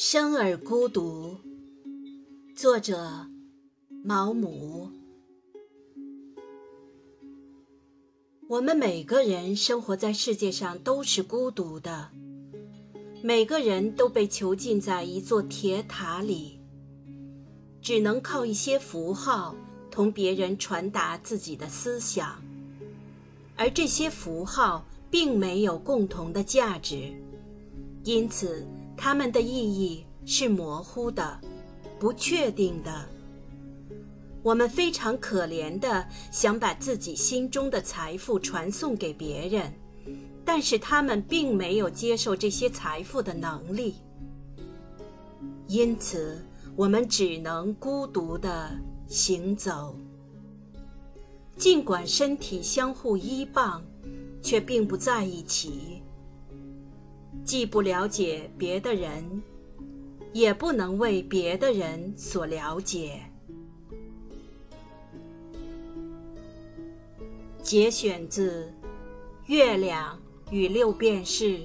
生而孤独，作者毛姆。我们每个人生活在世界上都是孤独的，每个人都被囚禁在一座铁塔里，只能靠一些符号同别人传达自己的思想，而这些符号并没有共同的价值，因此。他们的意义是模糊的、不确定的。我们非常可怜的想把自己心中的财富传送给别人，但是他们并没有接受这些财富的能力。因此，我们只能孤独的行走。尽管身体相互依傍，却并不在一起。既不了解别的人，也不能为别的人所了解。节选自《月亮与六便士》。